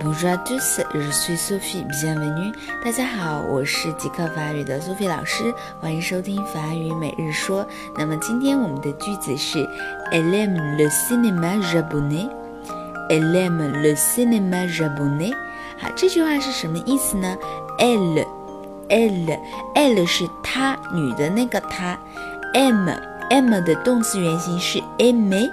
Bonjour à tous, je suis Sophie. Bienvenue. 大家好，我是极客法语的 Sophie 老师，欢迎收听法语每日说。那么今天我们的句子是 Elle aime le cinéma japonais. Elle aime le cinéma japonais. 好，这句话是什么意思呢？Elle, elle, elle 是她，女的那个她。aime, aime 的动词原形是 aime.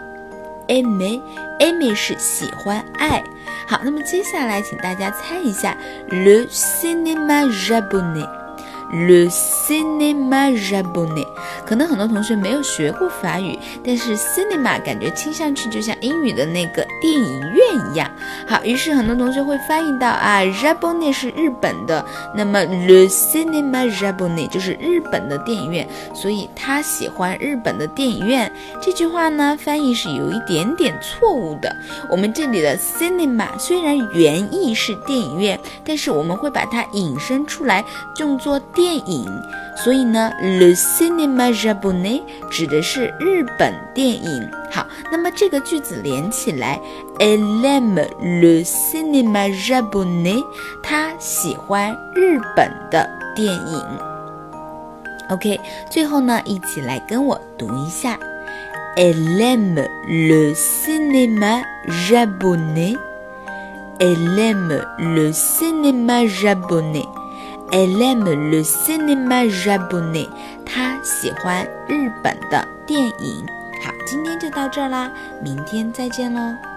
Aimer, aimer 是喜欢爱。好，那么接下来请大家猜一下，le cinéma japonais，le Cinema Raboni，可能很多同学没有学过法语，但是 cinema 感觉听上去就像英语的那个电影院一样。好，于是很多同学会翻译到啊 jaboni 是日本的，那么 le cinema j a b o n a i s 就是日本的电影院，所以他喜欢日本的电影院。这句话呢，翻译是有一点点错误的。我们这里的 cinema 虽然原意是电影院，但是我们会把它引申出来，用作电影。所以呢，le cinéma japonais 指的是日本电影。好，那么这个句子连起来，elle aime le cinéma japonais，她喜欢日本的电影。OK，最后呢，一起来跟我读一下，elle aime le cinéma japonais。Elle aime le cinéma japonais. Elle aime le cinéma japonais. 她喜欢日本的电影。好，今天就到这儿啦，明天再见喽。